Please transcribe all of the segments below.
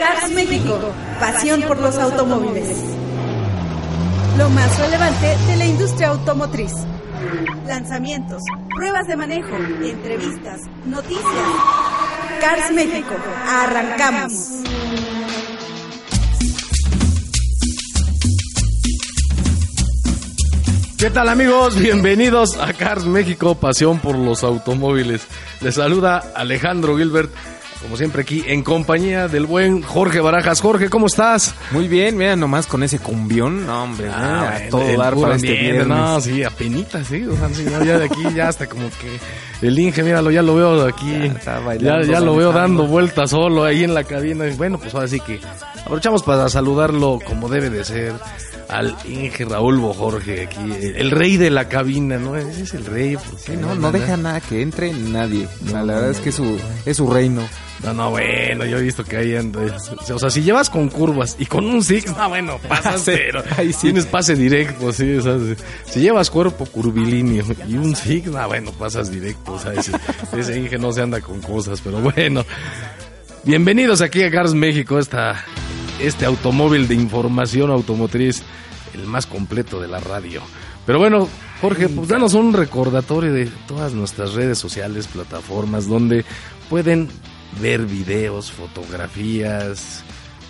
Cars México, pasión por los automóviles. Lo más relevante de la industria automotriz. Lanzamientos, pruebas de manejo, entrevistas, noticias. Cars México, arrancamos. ¿Qué tal amigos? Bienvenidos a Cars México, pasión por los automóviles. Les saluda Alejandro Gilbert como siempre aquí en compañía del buen Jorge Barajas. Jorge, ¿cómo estás? Muy bien, mira, nomás con ese cumbión, no, hombre, ah, a todo dar para este viernes. No, sí, apenitas, sí, o sea, ya de aquí ya hasta como que el Inge, míralo, ya lo veo aquí, ya, ya, lo veo dando vueltas solo ahí en la cabina. Bueno, pues ahora sí que aprovechamos para saludarlo como debe de ser al Inge Raúl Jorge aquí, el rey de la cabina, ¿no? Ese es el rey. Sí, no, no deja nada que entre nadie. la verdad es que es su, es su reino. No, no, bueno, yo he visto que hay O sea, si llevas con curvas y con un Six, no, bueno, pasas, pero ahí sí. tienes pase directo, sí, o sea, si, llevas cuerpo curvilíneo y un Six, no, bueno, pasas directo, o sea, ese, ese Inge no se anda con cosas, pero bueno. Bienvenidos aquí a Cars México, esta, este automóvil de información automotriz, el más completo de la radio. Pero bueno, Jorge, pues danos un recordatorio de todas nuestras redes sociales, plataformas, donde pueden ver videos, fotografías,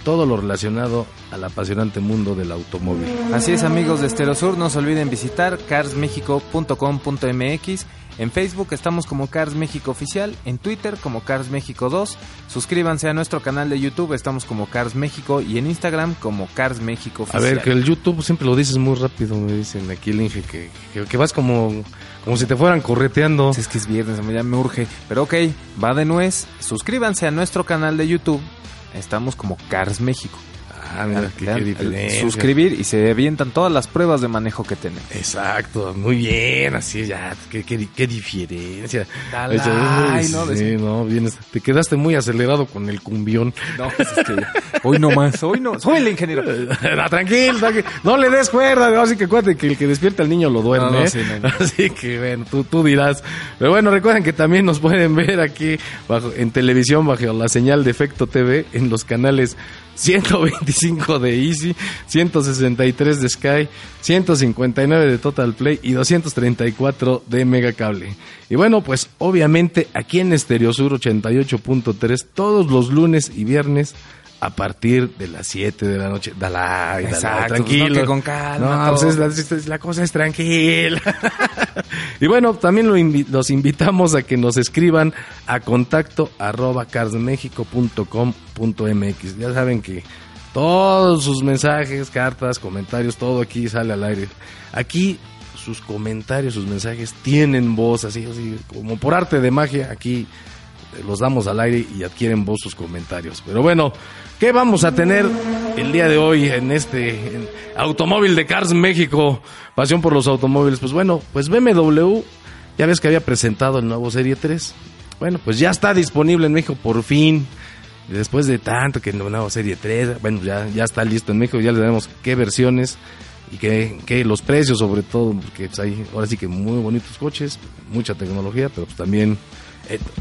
todo lo relacionado al apasionante mundo del automóvil. Así es amigos de Sur, no se olviden visitar carsmexico.com.mx. En Facebook estamos como Cars México Oficial, en Twitter como Cars México 2. Suscríbanse a nuestro canal de YouTube, estamos como Cars México y en Instagram como Cars México Oficial. A ver, que el YouTube siempre lo dices muy rápido, me dicen aquí el Inge, que, que, vas como, como si te fueran correteando. es que es viernes, ya me urge. Pero ok, va de nuez. Suscríbanse a nuestro canal de YouTube, estamos como Cars México. Ah, mira, qué, Suscribir y se avientan todas las pruebas de manejo que tenemos. Exacto, muy bien, así ya, qué, qué, diferencia. Ay, no, sí, no, vienes, te quedaste muy acelerado con el cumbión. No, pues es que hoy no más, hoy no, soy el ingeniero. no, tranquilo, no le des cuerda, así que cuéntate que el que despierta al niño lo duerme. ¿eh? así que bueno, tú, tú dirás. Pero bueno, recuerden que también nos pueden ver aquí bajo, en televisión bajo la señal de Efecto TV en los canales 125 de Easy, 163 de Sky, 159 de Total Play y 234 de Mega Cable. Y bueno, pues obviamente aquí en Estereo Sur 88.3 todos los lunes y viernes a partir de las 7 de la noche. Dala, Exacto, pues, tranquilo. con calma. No, pues la, cosa es tranquila. y bueno, también los invitamos a que nos escriban a contacto arroba carsmexico.com.mx. Ya saben que todos sus mensajes, cartas, comentarios, todo aquí sale al aire. Aquí sus comentarios, sus mensajes tienen voz, así, así como por arte de magia, aquí los damos al aire y adquieren voz sus comentarios. Pero bueno, ¿qué vamos a tener el día de hoy en este automóvil de Cars México? Pasión por los automóviles. Pues bueno, pues BMW, ya ves que había presentado el nuevo Serie 3. Bueno, pues ya está disponible en México por fin. Después de tanto que el nuevo Serie 3, bueno, ya, ya está listo en México, ya le daremos qué versiones y que, los precios sobre todo, porque pues, hay ahora sí que muy bonitos coches, mucha tecnología, pero pues también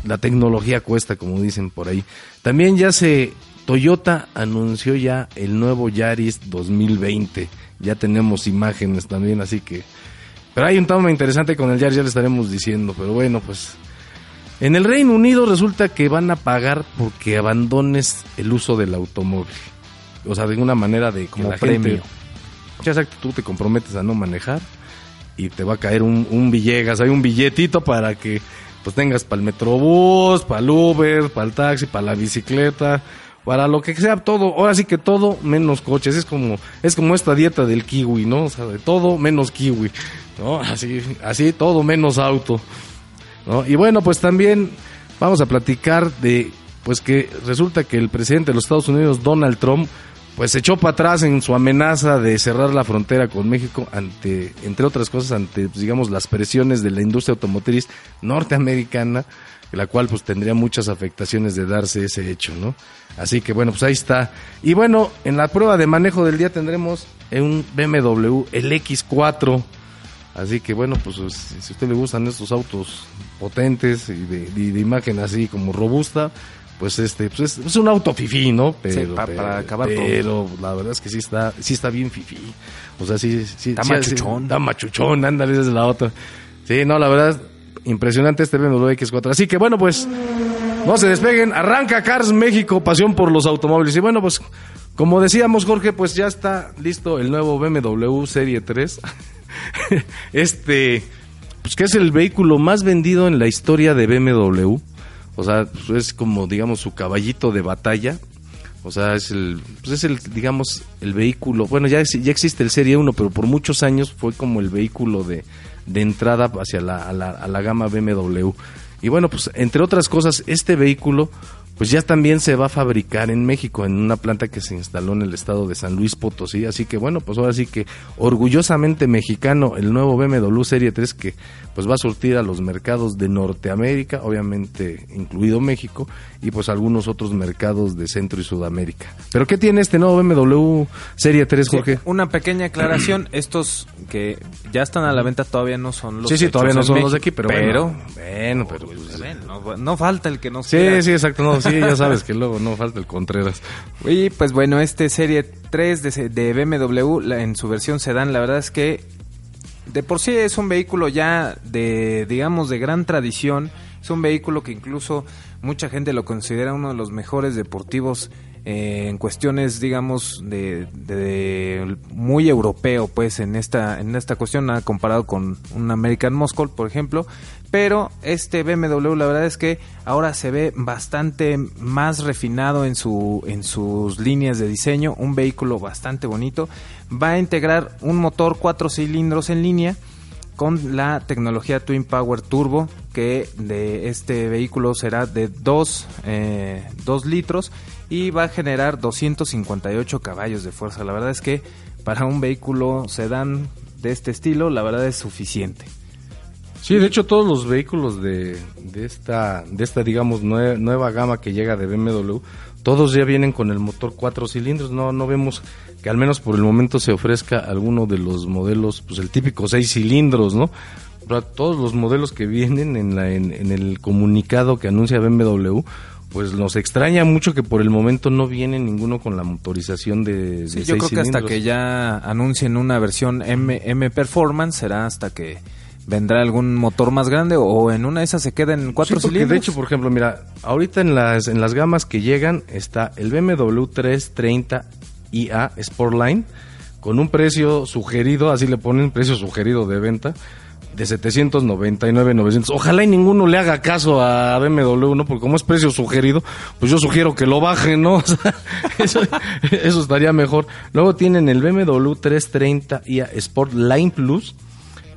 la tecnología cuesta, como dicen por ahí. También ya se, Toyota anunció ya el nuevo Yaris 2020. Ya tenemos imágenes también, así que... Pero hay un tema interesante con el Yaris, ya le estaremos diciendo, pero bueno, pues... En el Reino Unido resulta que van a pagar porque abandones el uso del automóvil. O sea, de una manera de como premio. ya que tú te comprometes a no manejar y te va a caer un, un Villegas, hay un billetito para que pues tengas para el Metrobús, para el Uber, para el taxi, para la bicicleta, para lo que sea, todo, ahora sí que todo menos coches, es como, es como esta dieta del kiwi, ¿no? O sea, de todo menos kiwi, ¿no? Así, así, todo menos auto, ¿no? Y bueno, pues también vamos a platicar de, pues que resulta que el presidente de los Estados Unidos, Donald Trump, pues se echó para atrás en su amenaza de cerrar la frontera con México ante, entre otras cosas, ante, pues, digamos, las presiones de la industria automotriz norteamericana, la cual pues tendría muchas afectaciones de darse ese hecho, ¿no? Así que bueno, pues ahí está. Y bueno, en la prueba de manejo del día tendremos un BMW, el X4. Así que bueno, pues, si a usted le gustan estos autos potentes y de imagen así como robusta, pues este pues es, es un auto fifí, ¿no? Pero, pa- pero- para acabar todo. pero la verdad es que sí está sí está bien fifí. O sea, sí sí Está sí, machuchón. está machuchón, ándale, esa es la otra. Sí, no, la verdad impresionante este BMW X4. Así que bueno, pues no se despeguen, arranca Cars México, pasión por los automóviles. Y bueno, pues como decíamos, Jorge, pues ya está listo el nuevo BMW Serie 3. este, pues que es el vehículo más vendido en la historia de BMW. O sea, es como, digamos, su caballito de batalla. O sea, es el, pues es el, digamos, el vehículo. Bueno, ya, ya existe el Serie 1, pero por muchos años fue como el vehículo de, de entrada hacia la, la gama BMW. Y bueno, pues entre otras cosas, este vehículo, pues ya también se va a fabricar en México, en una planta que se instaló en el estado de San Luis Potosí. Así que bueno, pues ahora sí que orgullosamente mexicano el nuevo BMW Serie 3 que pues va a surtir a los mercados de Norteamérica, obviamente incluido México, y pues algunos otros mercados de Centro y Sudamérica. Pero ¿qué tiene este nuevo BMW Serie 3, Sí, Jorge? una pequeña aclaración, estos que ya están a la venta todavía no son los Sí, sí, todavía no son los de aquí, pero, pero bueno, bueno, pero pues, ven, no, no falta el que no Sí, sí, exacto, no, sí, ya sabes que luego no falta el Contreras. Y pues bueno, este Serie 3 de, de BMW la- en su versión sedán, la verdad es que de por sí es un vehículo ya de, digamos, de gran tradición. Es un vehículo que incluso mucha gente lo considera uno de los mejores deportivos eh, en cuestiones, digamos, de, muy europeo, pues en esta en esta cuestión comparado con un American Muscle, por ejemplo. Pero este BMW, la verdad es que ahora se ve bastante más refinado en su en sus líneas de diseño, un vehículo bastante bonito. Va a integrar un motor cuatro cilindros en línea con la tecnología Twin Power Turbo, que de este vehículo será de 2 litros y va a generar 258 caballos de fuerza. La verdad es que para un vehículo sedán de este estilo, la verdad es suficiente. Sí, de hecho todos los vehículos de, de esta, de esta digamos nue- nueva gama que llega de BMW, todos ya vienen con el motor cuatro cilindros. No, no vemos que al menos por el momento se ofrezca alguno de los modelos, pues el típico seis cilindros, ¿no? O sea, todos los modelos que vienen en, la, en, en el comunicado que anuncia BMW, pues nos extraña mucho que por el momento no viene ninguno con la motorización de, de Sí, yo creo que hasta que ya anuncien una versión M, M Performance será hasta que vendrá algún motor más grande o en una de esas se queda en cuatro Sí, cilindros. De hecho, por ejemplo, mira, ahorita en las, en las gamas que llegan está el BMW 330 IA Sportline con un precio sugerido, así le ponen precio sugerido de venta de 799 900. Ojalá y ninguno le haga caso a BMW, ¿no? Porque como es precio sugerido, pues yo sugiero que lo bajen, ¿no? O sea, eso, eso estaría mejor. Luego tienen el BMW 330 IA Sport Line Plus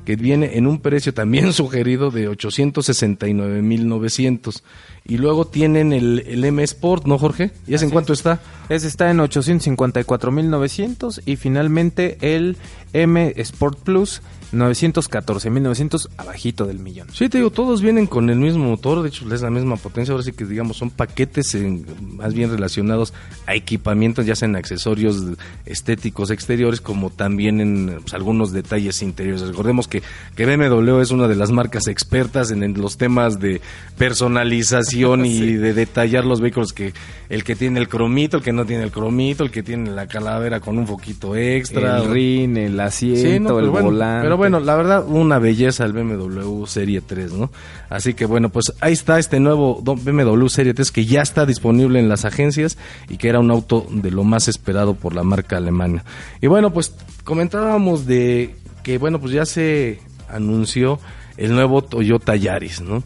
que viene en un precio también sugerido de 869.900. Y luego tienen el, el M Sport, ¿no, Jorge? ¿Y ese en cuánto está? Ese está en 854.900 y finalmente el M Sport Plus 914.900 abajito del millón. Sí, te digo, todos vienen con el mismo motor, de hecho es la misma potencia, ahora sí que digamos son paquetes en- más bien relacionados a equipamientos, ya sean accesorios estéticos exteriores como también en pues, algunos detalles interiores. Recordemos que, que BMW es una de las marcas expertas en, en los temas de personalización y de detallar los vehículos, que el que tiene el cromito, el que no tiene el cromito, el que tiene la calavera con un foquito extra. El rin, el asiento, Sí, no, el bueno, volante. Pero bueno, la verdad, una belleza el BMW Serie 3, ¿no? Así que bueno, pues ahí está este nuevo BMW Serie 3 que ya está disponible en las agencias y que era un auto de lo más esperado por la marca alemana. Y bueno, pues comentábamos de que, bueno, pues ya se anunció el nuevo Toyota Yaris, ¿no?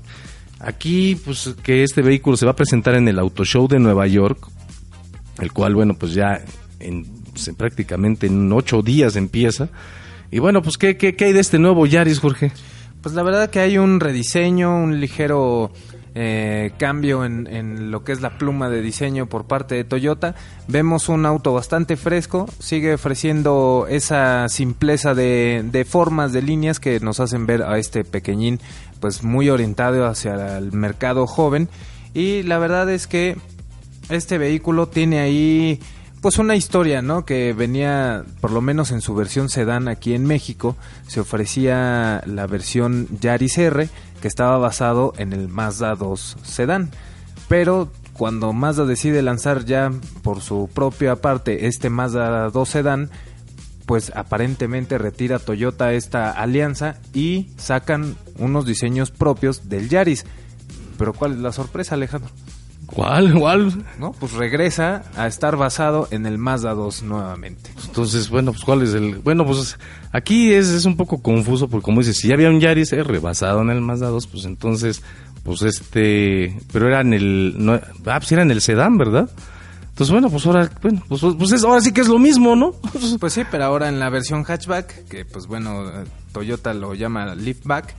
Aquí, pues que este vehículo se va a presentar en el Auto Show de Nueva York, el cual, bueno, pues ya en, prácticamente en ocho días empieza. Y bueno, pues ¿qué, qué, qué hay de este nuevo Yaris, Jorge? Pues la verdad que hay un rediseño, un ligero eh, cambio en, lo que es la pluma de diseño por parte de Toyota. Vemos un auto bastante fresco, sigue ofreciendo esa simpleza de formas, de líneas que nos hacen ver a este pequeñín pues muy orientado hacia el mercado joven. Y la verdad es que este vehículo tiene ahí pues una historia, ¿no? Que venía, por lo menos en su versión sedán aquí en México, se ofrecía la versión Yaris R, que estaba basado en el Mazda 2 sedán. Pero cuando Mazda decide lanzar ya por su propia parte este Mazda 2 Sedan, pues aparentemente retira Toyota esta alianza y sacan unos diseños propios del Yaris. Pero ¿cuál es la sorpresa, Alejandro? ¿Cuál? ¿Cuál? ¿No? Pues regresa a estar basado en el Mazda 2 nuevamente. Entonces, bueno, pues ¿cuál es el...? Bueno, pues aquí es, es un poco confuso porque como dices, si ya había un Yaris eh, rebasado en el Mazda 2, pues entonces, pues este... Pero era en el... No, ah, pues era en el sedán, ¿verdad? Entonces, bueno, pues ahora, bueno, pues, pues es, ahora sí que es lo mismo, ¿no? Pues sí, pero ahora en la versión hatchback, que pues bueno, Toyota lo llama liftback,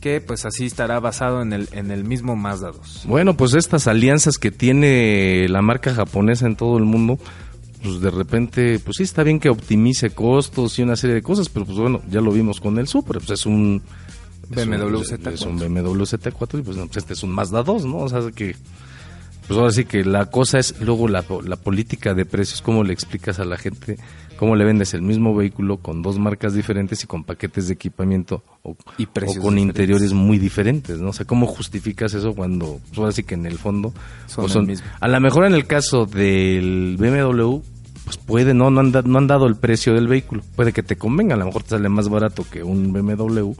que pues así estará basado en el, en el mismo Mazda 2. Bueno, pues estas alianzas que tiene la marca japonesa en todo el mundo, pues de repente, pues sí está bien que optimice costos y una serie de cosas, pero pues bueno, ya lo vimos con el Super, pues es un BMW Z4. Es un BMW Z4 y pues, pues este es un Mazda 2, ¿no? O sea, que pues ahora sí que la cosa es luego la, la política de precios, cómo le explicas a la gente, cómo le vendes el mismo vehículo con dos marcas diferentes y con paquetes de equipamiento o, y precios o con diferentes. interiores muy diferentes, ¿no? O sea, ¿cómo justificas eso cuando, pues ahora sí que en el fondo Son pues el mismo. A lo mejor en el caso del BMW, pues puede, no, no han, da- no han dado el precio del vehículo, puede que te convenga, a lo mejor te sale más barato que un BMW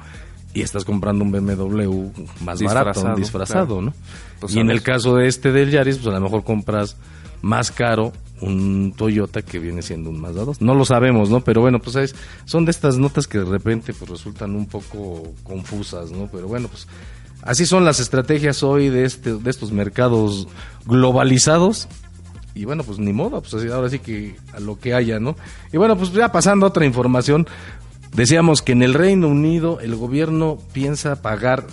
y estás comprando un BMW más barato, Disfrazado, disfrazado, claro. ¿no? Pues y en el caso de este del Yaris, pues a lo mejor compras más caro un Toyota que viene siendo un Mazda 2. No lo sabemos, ¿no? Pero bueno, pues ¿sabes? son de estas notas que de repente pues resultan un poco confusas, ¿no? Pero bueno, pues así son las estrategias hoy de este de estos mercados globalizados. Y bueno, pues ni modo, pues así, ahora sí que a lo que haya, ¿no? Y bueno, pues ya pasando a otra información, decíamos que en el Reino Unido el gobierno piensa pagar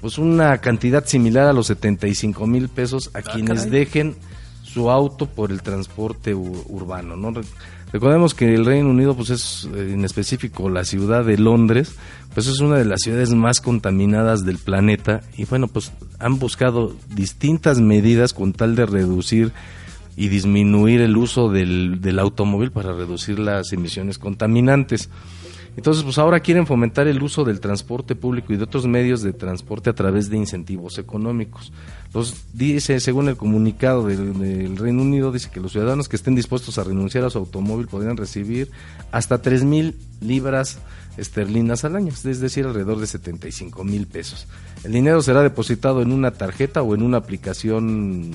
pues una cantidad similar a los 75 mil pesos a quienes caray. dejen su auto por el transporte urbano, ¿no? Re- Recordemos que el Reino Unido, pues es eh, en específico la ciudad de Londres, pues es una de las ciudades más contaminadas del planeta y bueno, pues han buscado distintas medidas con tal de reducir y disminuir el uso del, del automóvil para reducir las emisiones contaminantes. Entonces, pues ahora quieren fomentar el uso del transporte público y de otros medios de transporte a través de incentivos económicos. Los dice, según el comunicado del, Reino Unido, dice que los ciudadanos que estén dispuestos a renunciar a su automóvil podrían recibir hasta 3 mil libras esterlinas al año, es decir, alrededor de 75 mil pesos. El dinero será depositado en una tarjeta o en una aplicación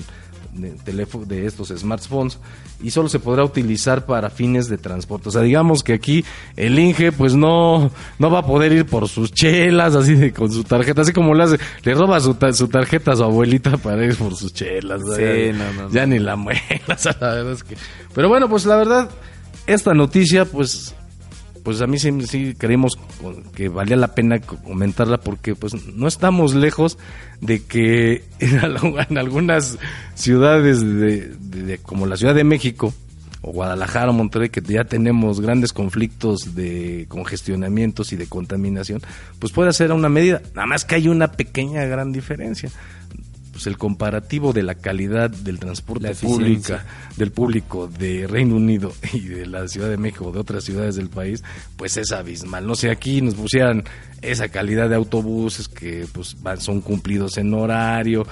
de, teléfono, de estos smartphones y solo se podrá utilizar para fines de transporte. O sea, digamos que aquí el Inge pues no, no va a poder ir por sus chelas así de, con su tarjeta, así como le hace, le roba su, ta- su tarjeta a su abuelita para ir por sus chelas. Sí, ya, no, no, ya ni la muela, o sea, la verdad es que... Pero bueno, pues la verdad, esta noticia pues pues a mí sí, sí creemos que valía la pena comentarla porque pues no estamos lejos de que en, al- en algunas ciudades de, de- de- como la Ciudad de México o Guadalajara o Monterrey que ya tenemos grandes conflictos de congestionamientos y de contaminación pues puede ser una medida nada más que hay una pequeña gran diferencia pues el comparativo de la calidad del transporte pública del público de Reino Unido y de la Ciudad de México o de otras ciudades del país, pues es abismal. No sé, aquí nos pusieran esa calidad de autobuses que pues van- son cumplidos en horario,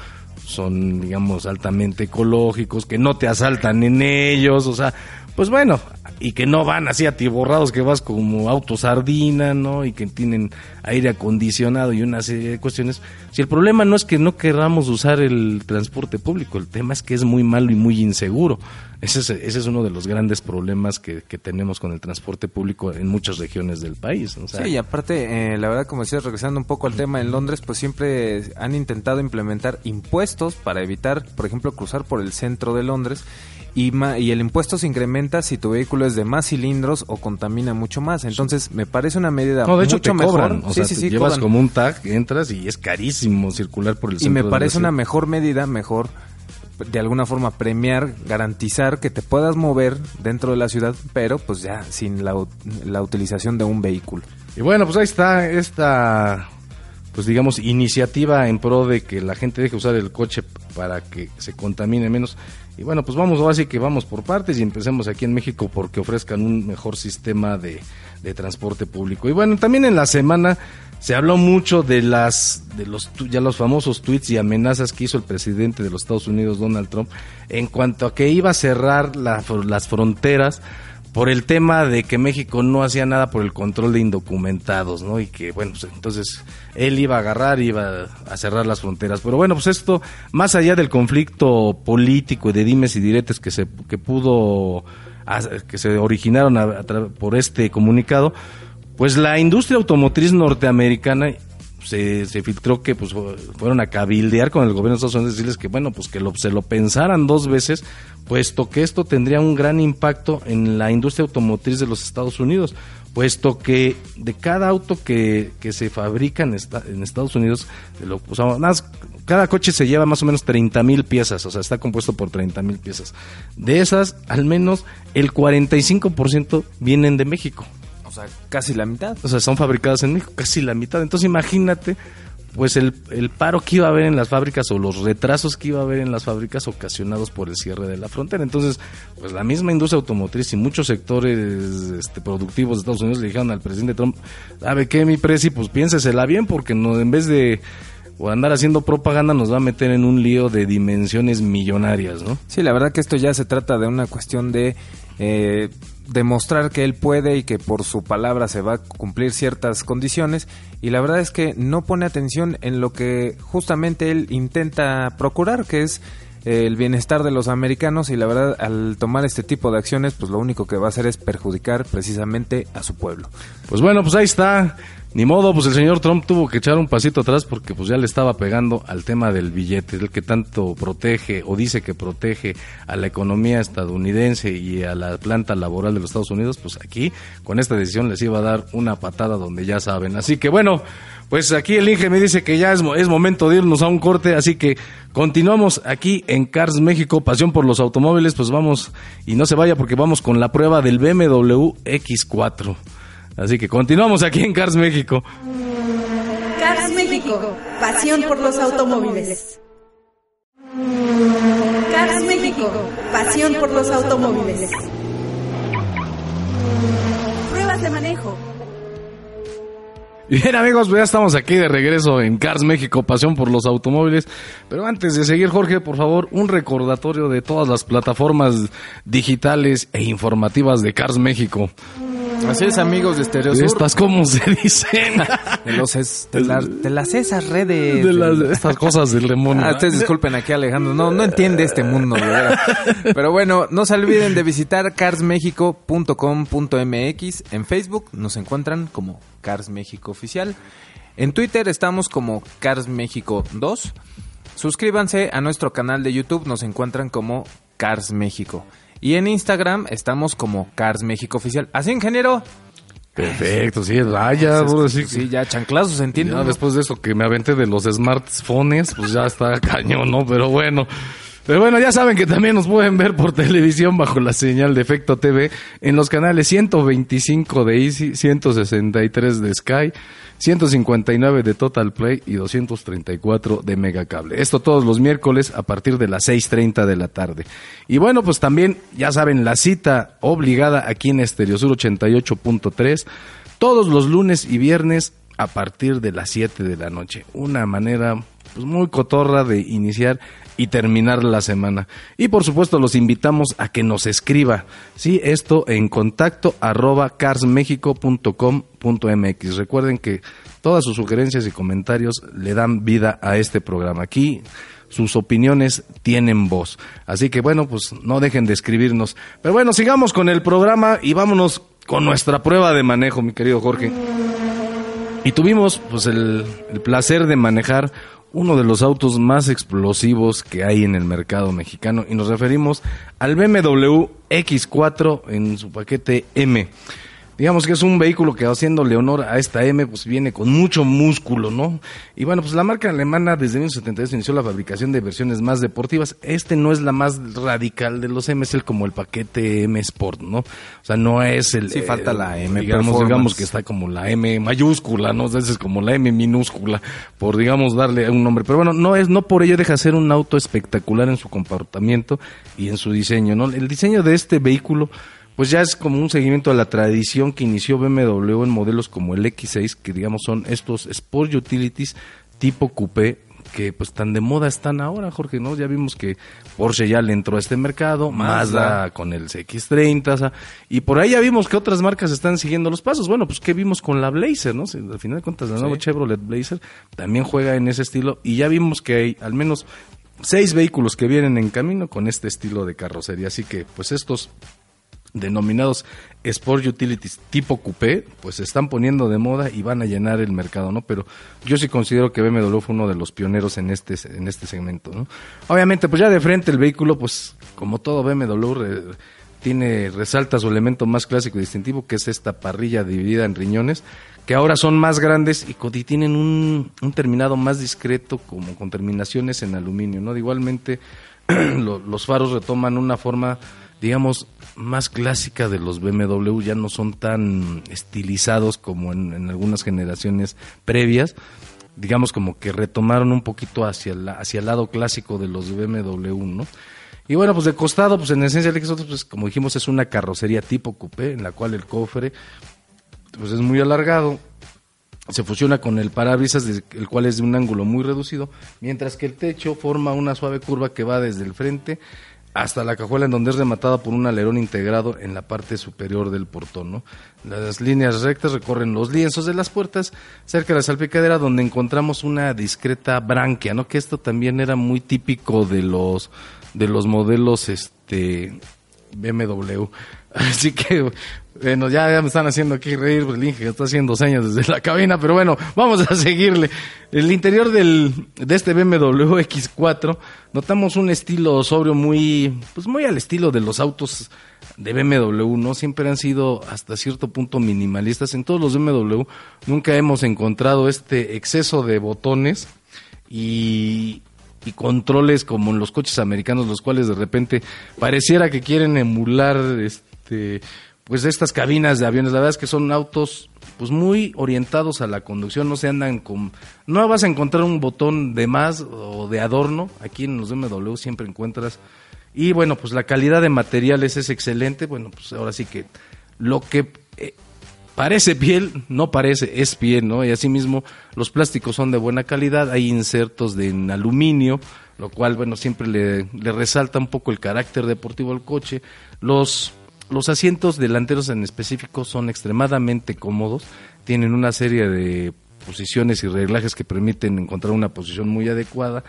son digamos altamente ecológicos, que no te asaltan en ellos, o sea, pues bueno, y que no van así atiborrados que vas como auto sardina, ¿no? Y que tienen aire acondicionado y una serie de cuestiones. Si el problema no es que no queramos usar el transporte público, el tema es que es muy malo y muy inseguro. Ese es, ese es uno de los grandes problemas que, que tenemos con el transporte público en muchas regiones del país. O sea, Sí, y aparte, eh, la verdad, como decías, regresando un poco al tema, en Londres, pues siempre han intentado implementar impuestos para evitar, por ejemplo, cruzar por el centro de Londres. Y, ma- y el impuesto se incrementa si tu vehículo es de más cilindros o contamina mucho más. Entonces, me parece una medida no, de hecho mucho te mejor. cobran. O sea, sí, te sí, llevas cobran. como un tag, entras y es carísimo circular por el Y centro me de la parece una mejor medida, mejor de alguna forma premiar, garantizar que te puedas mover dentro de la ciudad, pero pues ya sin la, la utilización de un vehículo. Y bueno, pues ahí está esta, pues digamos, iniciativa en pro de que la gente deje usar el coche para que se contamine menos. Y bueno, pues vamos, ahora sí que vamos por partes y empecemos aquí en México porque ofrezcan un mejor sistema de, de transporte público. Y bueno, también en la semana se habló mucho de las de los ya los famosos tweets y amenazas que hizo el presidente de los Estados Unidos Donald Trump en cuanto a que iba a cerrar las fronteras por el tema de que México no hacía nada por el control de indocumentados, ¿no? Y que, bueno, pues entonces él iba a agarrar, iba a cerrar las fronteras. Pero bueno, pues esto, más allá del conflicto político y de dimes y diretes que se que pudo, que se originaron por este comunicado, pues la industria automotriz norteamericana se, se, filtró que pues fueron a cabildear con el gobierno de Estados Unidos decirles que bueno pues que lo, se lo pensaran dos veces puesto que esto tendría un gran impacto en la industria automotriz de los Estados Unidos puesto que de cada auto que, que se fabrica en, Estados Unidos más, cada coche se lleva más o menos 30 mil piezas, o sea, está compuesto por 30 mil piezas. De esas, al menos el 45% vienen de México. O sea, casi la mitad. O sea, son fabricadas en México, casi la mitad. Entonces imagínate, pues el, el paro que iba a haber en las fábricas o los retrasos que iba a haber en las fábricas ocasionados por el cierre de la frontera. Entonces, pues la misma industria automotriz y muchos sectores este, productivos de Estados Unidos le dijeron al presidente Trump, ¿sabe qué, mi presi? Pues piénsesela bien porque no, en vez de o andar haciendo propaganda nos va a meter en un lío de dimensiones millonarias, ¿no? Sí, la verdad que esto ya se trata de una cuestión de eh, demostrar que él puede y que por su palabra se va a cumplir ciertas condiciones. Y la verdad es que no pone atención en lo que justamente él intenta procurar, que es eh, el bienestar de los americanos. Y la verdad al tomar este tipo de acciones pues lo único que va a hacer es perjudicar precisamente a su pueblo. Pues bueno, pues ahí está ni modo, pues el señor Trump tuvo que echar un pasito atrás porque pues ya le estaba pegando al tema del billete, el que tanto protege o dice que protege a la economía estadounidense y a la planta laboral de los Estados Unidos, pues aquí con esta decisión les iba a dar una patada donde ya saben. Así que bueno, pues aquí el Inge me dice que ya es, es momento de irnos a un corte, así que continuamos aquí en Cars México, pasión por los automóviles, pues vamos y no se vaya porque vamos con la prueba del BMW X4. Así que continuamos aquí en Cars México. Cars México, pasión por los automóviles. Cars México, pasión por los automóviles. Pruebas de manejo. Bien amigos, pues ya estamos aquí de regreso en Cars México, pasión por los automóviles. Pero antes de seguir, Jorge, por favor, un recordatorio de todas las plataformas digitales e informativas de Cars México. Así es, amigos de Stereo Sur. Estas, ¿cómo se dicen? de, los de, las esas redes. De estas cosas del demonio. Ah, ustedes disculpen aquí, Alejandro. No, no entiende este mundo, de verdad. Pero bueno, no se olviden de visitar carsmexico.com.mx. En Facebook nos encuentran como Cars México Oficial. En Twitter estamos como Cars México 2. Suscríbanse a nuestro canal de YouTube, nos encuentran como Cars México. Y en Instagram estamos como Cars México Oficial. ¿Así, ingeniero? Perfecto, sí, vaya, sí, sí, ya chanclazos, entiendo. Ya después de eso que me aventé de los smartphones, pues ya está cañón, ¿no? Pero bueno. Pero bueno, ya saben que también nos pueden ver por televisión bajo la señal de Efecto TV en los canales 125 de Easy, 163 de Sky, 159 de Total Play y 234 de Megacable. Esto todos los miércoles a partir de las 6.30 de la tarde. Y bueno, pues también, ya saben, la cita obligada aquí en Estereosur 88.3, todos los lunes y viernes a partir de las 7 de la noche. Una manera pues muy cotorra de iniciar y terminar la semana. Y por supuesto los invitamos a que nos escriba, sí, esto en contacto arroba carsmexico.com.mx. Recuerden que todas sus sugerencias y comentarios le dan vida a este programa. Aquí sus opiniones tienen voz. Así que bueno, pues no dejen de escribirnos. Pero bueno, sigamos con el programa y vámonos con nuestra prueba de manejo, mi querido Jorge. Y tuvimos pues el, el placer de manejar uno de los autos más explosivos que hay en el mercado mexicano y nos referimos al BMW X4 en su paquete M digamos que es un vehículo que haciéndole honor a esta M, pues viene con mucho músculo, ¿no? Y bueno, pues la marca alemana desde 1972 inició la fabricación de versiones más deportivas. Este no es la más radical de los M, es el como el paquete M Sport, ¿no? O sea, no es el... Sí, falta la M digamos, digamos que está como la M mayúscula, ¿no? es como la M minúscula, por digamos darle un nombre. Pero bueno, no es, no por ello deja ser un auto espectacular en su comportamiento y en su diseño, ¿no? El diseño de este vehículo pues ya es como un seguimiento a la tradición que inició BMW en modelos como el X6, que digamos son estos Sport Utilities tipo coupé que pues tan de moda están ahora, Jorge, ¿no? Ya vimos que Porsche ya le entró a este mercado, Mazda, con el CX30, o sea, y por ahí ya vimos que otras marcas están siguiendo los pasos. Bueno, pues ¿qué vimos con la Blazer, no? al final de cuentas, la nueva Chevrolet Blazer también juega en ese estilo y ya vimos que hay al menos seis vehículos que vienen en camino con este estilo de carrocería. Así que, pues estos denominados Sport Utilities tipo coupé, pues se están poniendo de moda y van a llenar el mercado, ¿no? Pero yo sí considero que BMW fue uno de los pioneros en este en este segmento, ¿no? Obviamente, pues ya de frente el vehículo, pues como todo BMW tiene resalta su elemento más clásico y distintivo, que es esta parrilla dividida en riñones, que ahora son más grandes y, tienen un, un, terminado más discreto, como con terminaciones en aluminio, ¿no? igualmente los faros retoman una forma digamos, más clásica de los BMW, ya no son tan estilizados como en, algunas generaciones previas, digamos como que retomaron un poquito hacia, hacia el lado clásico de los BMW, ¿no? Y bueno, pues de costado, pues en esencia, pues como dijimos, es una carrocería tipo coupé, en la cual el cofre pues es muy alargado, se fusiona con el parabrisas, el cual es de un ángulo muy reducido, mientras que el techo forma una suave curva que va desde el frente hasta la cajuela en donde es rematada por un alerón integrado en la parte superior del portón. Las líneas rectas recorren los lienzos de las puertas cerca de la salpicadera donde encontramos una discreta branquia, ¿no? que esto también era muy típico de los de los modelos este BMW. Así que, bueno, ya, me están haciendo aquí reír, el Inge está haciendo señas desde la cabina, pero bueno, vamos a seguirle. El interior del, de este BMW X4, notamos un estilo sobrio muy, pues muy al estilo de los autos de BMW, ¿no? Siempre han sido hasta cierto punto minimalistas. En todos los BMW nunca hemos encontrado este exceso de botones y, y controles como en los coches americanos, los cuales de repente pareciera que quieren emular este pues estas cabinas de aviones. La verdad es que son autos pues muy orientados a la conducción, no se andan con no vas a encontrar un botón de más o de adorno, aquí en los BMW siempre encuentras. Y bueno, pues la calidad de materiales es excelente, bueno, pues ahora sí que lo que eh, parece piel, no parece, es piel, ¿no? Y asimismo, los plásticos son de buena calidad, hay insertos de en aluminio, lo cual, bueno, siempre le, resalta un poco el carácter deportivo al coche. Los, los asientos delanteros en específico son extremadamente cómodos, tienen una serie de posiciones y reglajes que permiten encontrar una posición muy adecuada.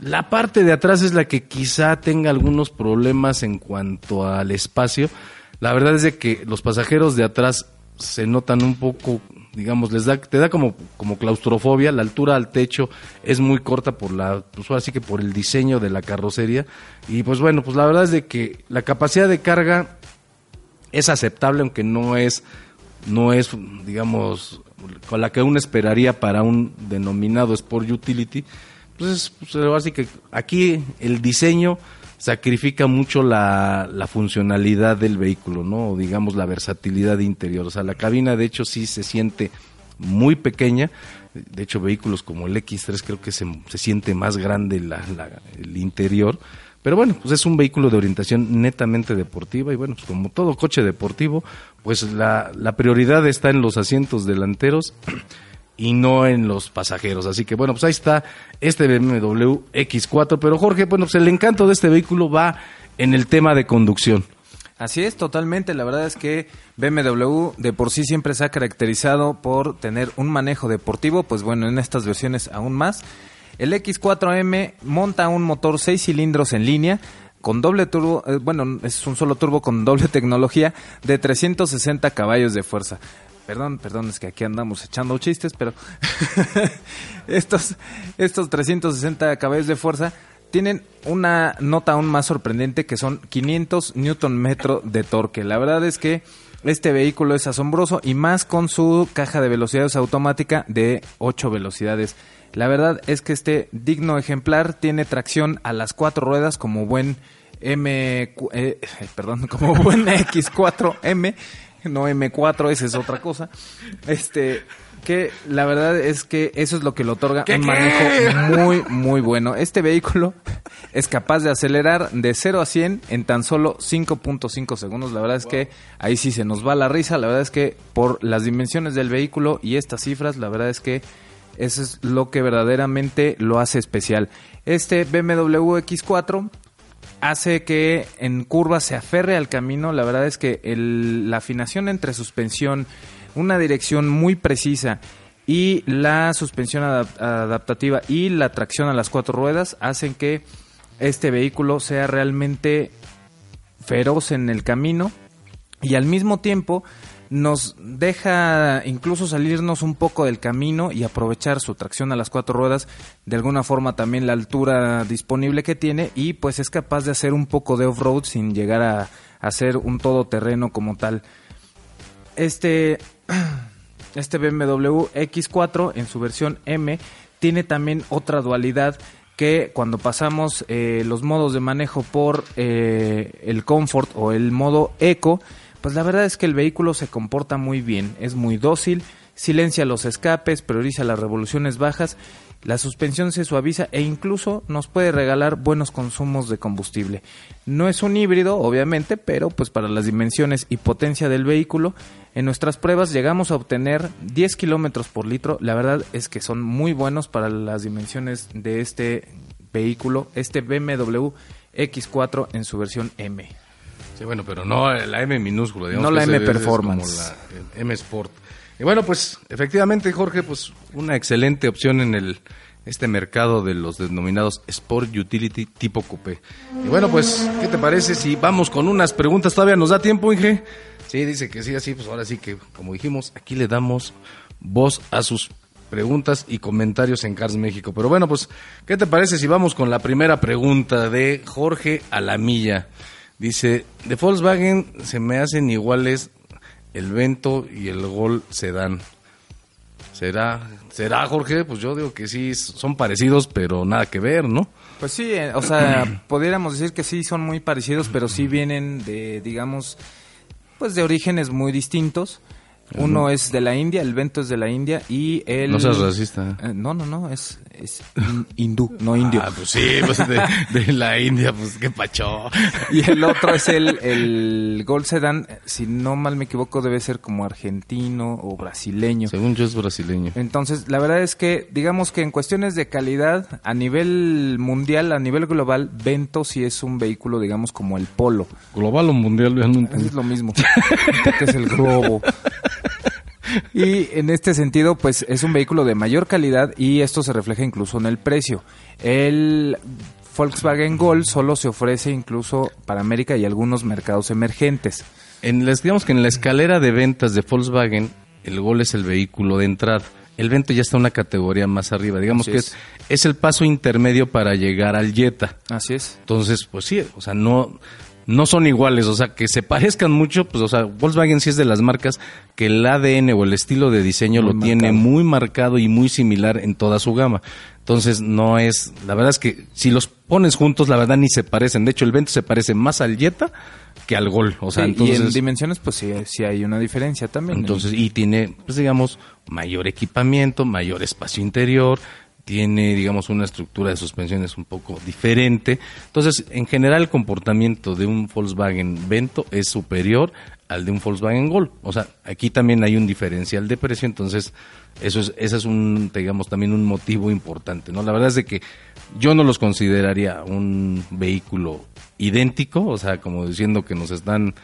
La parte de atrás es la que quizá tenga algunos problemas en cuanto al espacio. La verdad es de que los pasajeros de atrás se notan un poco, digamos, les da, te da como, como claustrofobia, la altura al techo es muy corta por la, pues así que por el diseño de la carrocería, y pues bueno, pues la verdad es de que la capacidad de carga es aceptable, aunque no es, no es, digamos, con la que uno esperaría para un denominado Sport Utility, pues, pues así que aquí el diseño sacrifica mucho la, la, funcionalidad del vehículo, ¿no? Digamos la versatilidad interior. O sea, la cabina de hecho sí se siente muy pequeña. De hecho, vehículos como el X3 creo que se, se siente más grande la, el interior. Pero bueno, pues es un vehículo de orientación netamente deportiva y bueno, pues como todo coche deportivo, pues la, la prioridad está en los asientos delanteros y no en los pasajeros. Así que bueno, pues ahí está este BMW X4. Pero Jorge, bueno, pues el encanto de este vehículo va en el tema de conducción. Así es, totalmente. La verdad es que BMW de por sí siempre se ha caracterizado por tener un manejo deportivo, pues bueno, en estas versiones aún más. El X4M monta un motor 6 cilindros en línea con doble turbo, eh, bueno, es un solo turbo con doble tecnología de 360 caballos de fuerza. Perdón, perdón, es que aquí andamos echando chistes, pero estos, estos 360 caballos de fuerza tienen una nota aún más sorprendente que son 500 newton metro de torque. La verdad es que este vehículo es asombroso y más con su caja de velocidades automática de 8 velocidades. La verdad es que este digno ejemplar tiene tracción a las cuatro ruedas como buen M, eh, perdón, como buen X4M, no M4, esa es otra cosa. Este, que la verdad es que eso es lo que le otorga ¿Qué, un qué? manejo muy, muy bueno. Este vehículo es capaz de acelerar de 0 a 100 en tan solo 5.5 segundos. La verdad es que ahí sí se nos va la risa. La verdad es que por las dimensiones del vehículo y estas cifras, la verdad es que eso es lo que verdaderamente lo hace especial. Este BMW X4 hace que en curvas se aferre al camino. La verdad es que la afinación entre suspensión, una dirección muy precisa y la suspensión adap- adaptativa y la tracción a las cuatro ruedas hacen que este vehículo sea realmente feroz en el camino y al mismo tiempo nos deja incluso salirnos un poco del camino y aprovechar su tracción a las cuatro ruedas, de alguna forma también la altura disponible que tiene y pues es capaz de hacer un poco de off-road sin llegar a, ser un todoterreno como tal. Este, este BMW X4 en su versión M tiene también otra dualidad que cuando pasamos eh, los modos de manejo por eh, el Comfort o el modo Eco, pues la verdad es que el vehículo se comporta muy bien, es muy dócil, silencia los escapes, prioriza las revoluciones bajas, la suspensión se suaviza e incluso nos puede regalar buenos consumos de combustible. No es un híbrido, obviamente, pero pues para las dimensiones y potencia del vehículo, en nuestras pruebas llegamos a obtener 10 kilómetros por litro. La verdad es que son muy buenos para las dimensiones de este vehículo, este BMW X4 en su versión M. Sí, bueno, pero no la M minúscula, digamos. No la M Performance. como la el M Sport. Y bueno, pues efectivamente, Jorge, pues una excelente opción en el este mercado de los denominados Sport Utility tipo coupé. Y bueno, pues, ¿qué te parece si vamos con unas preguntas? ¿Todavía nos da tiempo, Inge? Sí, dice que sí, así, pues ahora sí que, como dijimos, aquí le damos voz a sus preguntas y comentarios en Cars México. Pero bueno, pues, ¿qué te parece si vamos con la primera pregunta de Jorge Alamilla? Dice, de Volkswagen se me hacen iguales el Vento y el Gol Sedán. ¿Será, será Jorge? Pues yo digo que sí, son parecidos, pero nada que ver, ¿no? Pues sí, eh, o sea, pudiéramos decir que sí son muy parecidos, pero sí vienen de, digamos, pues de orígenes muy distintos. Uno es de la India, el Vento es de la India y el... No seas racista. Eh, no, no, no, es, es hin- hindú, no indio. Ah, pues sí, pues de, de la India, pues qué pacho. Y el otro es el, el Gold Sedan, si no mal me equivoco, debe ser como argentino o brasileño. Según yo es brasileño. Entonces, la verdad es que, digamos que en cuestiones de calidad, a nivel mundial, a nivel global, Vento sí es un vehículo, digamos, como el Polo. Global o mundial, ya no. Es lo mismo, porque es el globo. Y en este sentido, pues es un vehículo de mayor calidad y esto se refleja incluso en el precio. El Volkswagen Gol solo se ofrece incluso para América y algunos mercados emergentes. En las, digamos que en la escalera de ventas de Volkswagen, el Gol es el vehículo de entrada. El Vento ya está una categoría más arriba. Digamos Así que es. es, es el paso intermedio para llegar al Jetta. Así es. Entonces, pues sí, o sea, no, no son iguales, o sea, que se parezcan mucho, pues, o sea, Volkswagen sí es de las marcas que el ADN o el estilo de diseño Muy lo tiene muy marcado y muy similar en toda su gama. Entonces, no es, la verdad es que si los pones juntos, la verdad ni se parecen. De hecho, el Vento se parece más al Jetta que al Gol. O sea, Sí, entonces, y en dimensiones, pues sí, sí hay una diferencia también. entonces, y tiene, pues digamos, mayor equipamiento, mayor espacio interior, tiene, digamos, una estructura de suspensiones un poco diferente. Entonces, en general, el comportamiento de un Volkswagen Vento es superior al de un Volkswagen Gol. O sea, aquí también hay un diferencial de precio, entonces, eso es, ese es un, digamos, también un motivo importante, ¿no? La verdad es de que yo no los consideraría un vehículo idéntico, o sea, como diciendo que nos están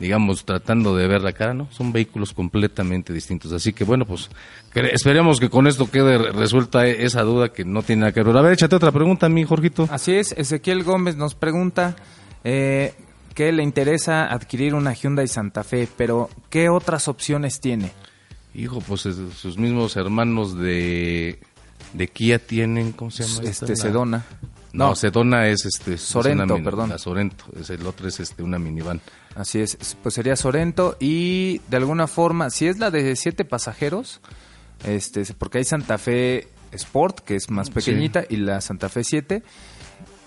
digamos, tratando de ver la cara, ¿no? Son vehículos completamente distintos. Así que, bueno, pues esperemos que con esto quede re- resuelta e- esa duda que no tiene nada que ver. A ver, échate otra pregunta a mí, Jorgito. Así es, Ezequiel Gómez nos pregunta eh, que le interesa adquirir una Hyundai Santa Fe, pero ¿qué otras opciones tiene? Hijo, pues es- sus mismos hermanos de, de Kia tienen, ¿cómo se llama? Este, Sedona. No, No. Sedona es este. es Sorento, una perdón. La Sorento, es el otro es este, una minivan. Así es, pues sería Sorento y de alguna forma, si es la de siete pasajeros, este, porque hay Santa Fe Sport, que es más pequeñita, y la Santa Fe 7,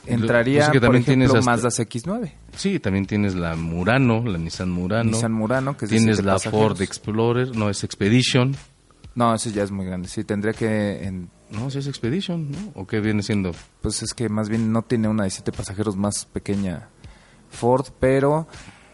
entraría, Pues que por ejemplo, hasta- Mazda CX-9. Sí, también tienes la Murano, la Nissan Murano. Nissan Murano, que es de Tienes siete la pasajeros. Ford Explorer, no, es Expedition. No, ese ya es muy grande. Sí, tendría que... en- No, sí es Expedition, ¿no? ¿O qué viene siendo? pues es que más bien no tiene una de siete pasajeros más pequeña Ford, pero...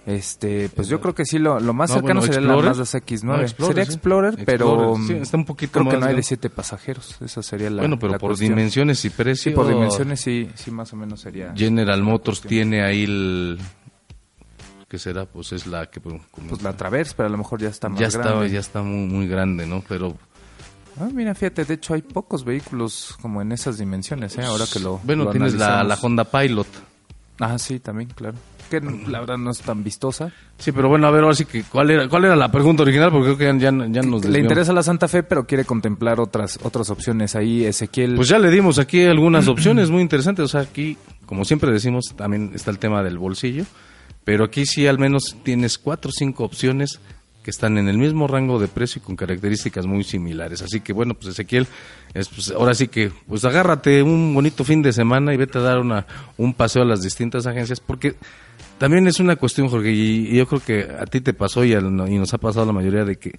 Este, pues yo creo que sí, lo, lo más No, cercano bueno, sería la. Mazda CX-9. No, Explorer, sería sí. Explorer, pero Explorer, sí, está un poquito creo que más no hay de grande. siete pasajeros. Esa sería la bueno, pero la por cuestión. dimensiones y Sí, precio. por dimensiones sí, sí más o menos sería. General Motors tiene ahí el. ¿Qué será? Pues es la que. Como, Pues la Traverse, pero a lo mejor ya está más ya grande. está, ya está muy, muy grande, ¿no? Pero Ah, mira, fíjate, de hecho hay pocos vehículos como en esas dimensiones, ¿eh? Ahora que lo bueno, lo tienes la, la. Honda Pilot. Ah, sí, también, claro. Que la verdad no es tan vistosa. Sí, pero bueno, a ver, ahora sí que cuál era, cuál era la pregunta original, porque creo que ya, ya, ya nos Le interesa la Santa Fe, pero quiere contemplar otras otras opciones. Ahí Ezequiel... Pues ya le dimos aquí algunas opciones muy interesantes. O sea, aquí, como siempre decimos, también está el tema del bolsillo. Pero aquí sí al menos tienes cuatro o cinco opciones que están en el mismo rango de precio y con características muy similares. Así que bueno, pues Ezequiel, es, pues, ahora sí que pues agárrate un bonito fin de semana y vete a dar una, un paseo a las distintas agencias porque también es una cuestión, Jorge, y, y yo creo que a ti te pasó y, al- y nos ha pasado a la mayoría de que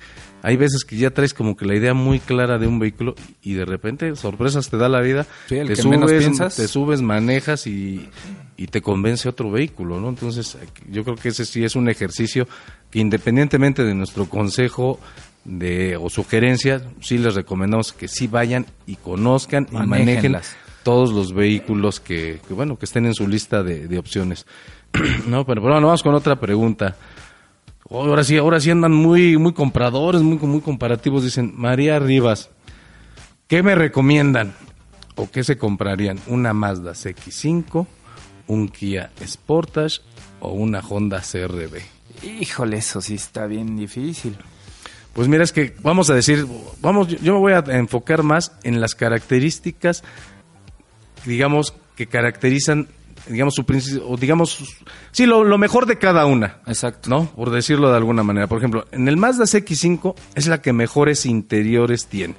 hay veces que ya traes como que la idea muy clara de un vehículo y de repente sorpresas te da la vida, Sí, el te, que menos subes, piensas. te subes, manejas y, y te convence otro vehículo, ¿no? Entonces yo creo que ese sí es un ejercicio que independientemente de nuestro consejo de o sugerencia, sí les recomendamos que sí vayan y conozcan y manejen todos los vehículos que, que, bueno que estén en su lista de, de opciones. no, pero, bueno, vamos con otra pregunta. Oh, ahora sí, ahora sí andan muy muy compradores, muy muy comparativos. Dicen María Rivas, ¿qué me recomiendan o qué se comprarían? Una Mazda CX-5, un Kia Sportage o una Honda CRV. Híjole, eso sí está bien difícil. Pues mira, es que vamos a decir, vamos, yo me voy a enfocar más en las características, digamos, que caracterizan, digamos, su principio, o digamos, sí, lo, lo mejor de cada una. Exacto. ¿No? Por decirlo de alguna manera. Por ejemplo, en el Mazda CX-5 es la que mejores interiores tiene.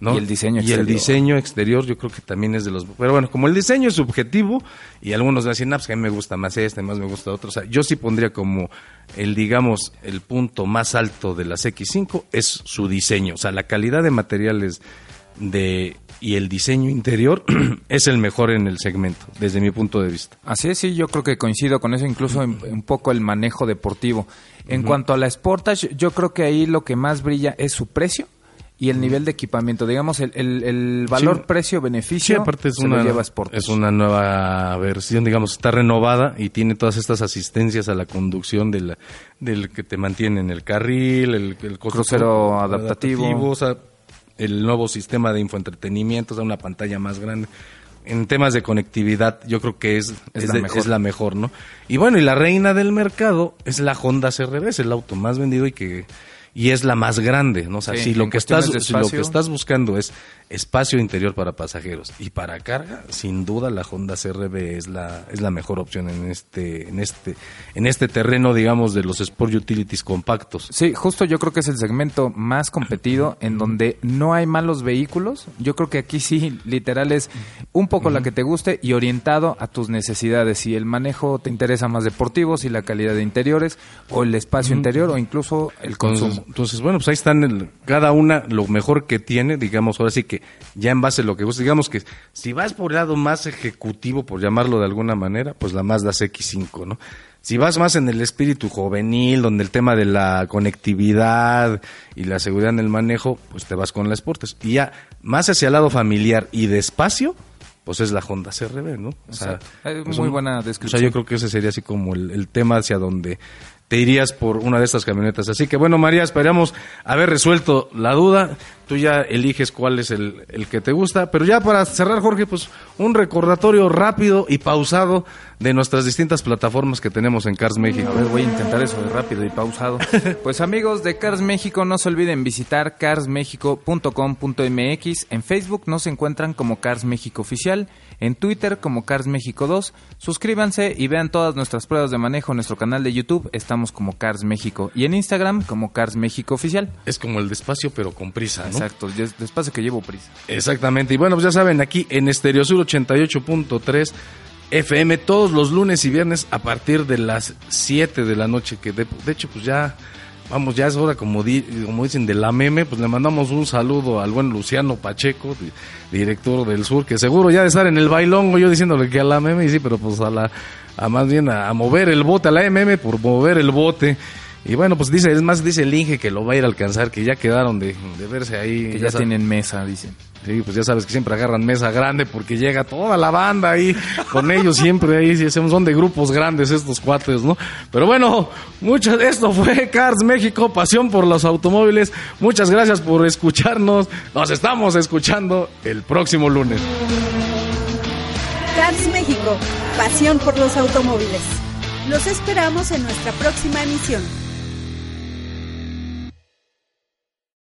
¿no? Y el diseño Y el exterior. diseño exterior yo creo que también es de los... Pero bueno, como el diseño es subjetivo y algunos van a decir, "No, pues a mí me gusta más este, más me gusta otro. O sea, yo sí pondría como el, digamos, el punto más alto de la CX-5 es su diseño. O sea, la calidad de materiales de y el diseño interior es el mejor en el segmento, desde mi punto de vista. Así es, sí, yo creo que coincido con eso, incluso en- un poco el manejo deportivo. En cuanto a la Sportage, yo creo que ahí lo que más brilla es su precio y el nivel de equipamiento. Digamos, el, el- el valor Sí. precio-beneficio Sí, aparte es se lo una, lleva Sportage. es una nueva versión, digamos, está renovada y tiene todas estas asistencias a la conducción del, del que te mantiene en el carril, el, el Crucero adaptativo. o sea, el nuevo sistema de infoentretenimiento, sea, una pantalla más grande. En temas de conectividad, yo creo que es, Es es, la de- mejor. es la mejor, ¿no? Y bueno, y la reina del mercado es la Honda CRV, es el auto más vendido y que y es la más grande, ¿no? O sea, Sí, si lo que estás si lo que estás buscando es espacio interior para pasajeros y para carga, sin duda la Honda CRV es la es la mejor opción en este en este en este terreno, digamos, de los sport utilities compactos. Sí, justo yo creo que es el segmento más competido en donde no hay malos vehículos. Yo creo que aquí sí, literal, es un poco la que te guste y orientado a tus necesidades. Si el manejo te interesa más deportivo, si la calidad de interiores o el espacio interior o incluso el Entonces, consumo. entonces, bueno, pues ahí están el- cada una lo mejor que tiene, digamos, ahora sí que ya en base a lo que gusta, digamos que si vas por el lado más ejecutivo, por llamarlo de alguna manera, pues la Mazda CX-5, ¿no? Si vas más en el espíritu juvenil, donde el tema de la conectividad y la seguridad en el manejo, pues te vas con la Sportes. Y ya más hacia el lado familiar y de espacio, pues es la Honda CRV, ¿no? O sea, Exacto. Pues muy buena O sea, descripción. yo creo que ese sería así como el, el tema hacia donde te irías por una de estas camionetas. Así que bueno, María, esperamos haber resuelto la duda. Tú ya eliges cuál es el, el que te gusta. Pero ya para cerrar, Jorge, pues un recordatorio rápido y pausado de nuestras distintas plataformas que tenemos en Cars México. A ver, voy a intentar eso de rápido y pausado. Pues amigos de Cars México, no se olviden visitar carsmexico.com.mx. En Facebook nos encuentran como Cars México Oficial, en Twitter como Cars México 2. Suscríbanse y vean todas nuestras pruebas de manejo en nuestro canal de YouTube. Estamos como Cars México y en Instagram como Cars México Oficial. Es como el despacio, pero con prisa, ¿no? Exacto, des- despacio que llevo prisa. Exactamente. Y bueno, pues ya saben, aquí en Stereo Sur 88.3 FM todos los lunes y viernes a partir de las 7 de la noche, que de, de hecho pues ya, vamos, ya es hora como, di- como dicen de la meme, pues le mandamos un saludo al buen Luciano Pacheco, di- director del sur, que seguro ya de estar en el bailongo yo diciéndole que a la meme, y sí, pero pues a la, a más bien a, a mover el bote, a la MM por mover el bote. Y bueno, pues dice, es más, dice el Inge que lo va a ir a alcanzar, que ya quedaron de, de verse ahí. Que ya tienen mesa, dicen. Sí, pues ya sabes que siempre agarran mesa grande porque llega toda la banda ahí con ellos siempre ahí, sí, son de grupos grandes estos cuates, ¿no? Pero bueno, muchas, esto fue Cars México, pasión por los automóviles. Muchas gracias por escucharnos. Nos estamos escuchando el próximo lunes. Cars México, pasión por los automóviles. Los esperamos en nuestra próxima emisión.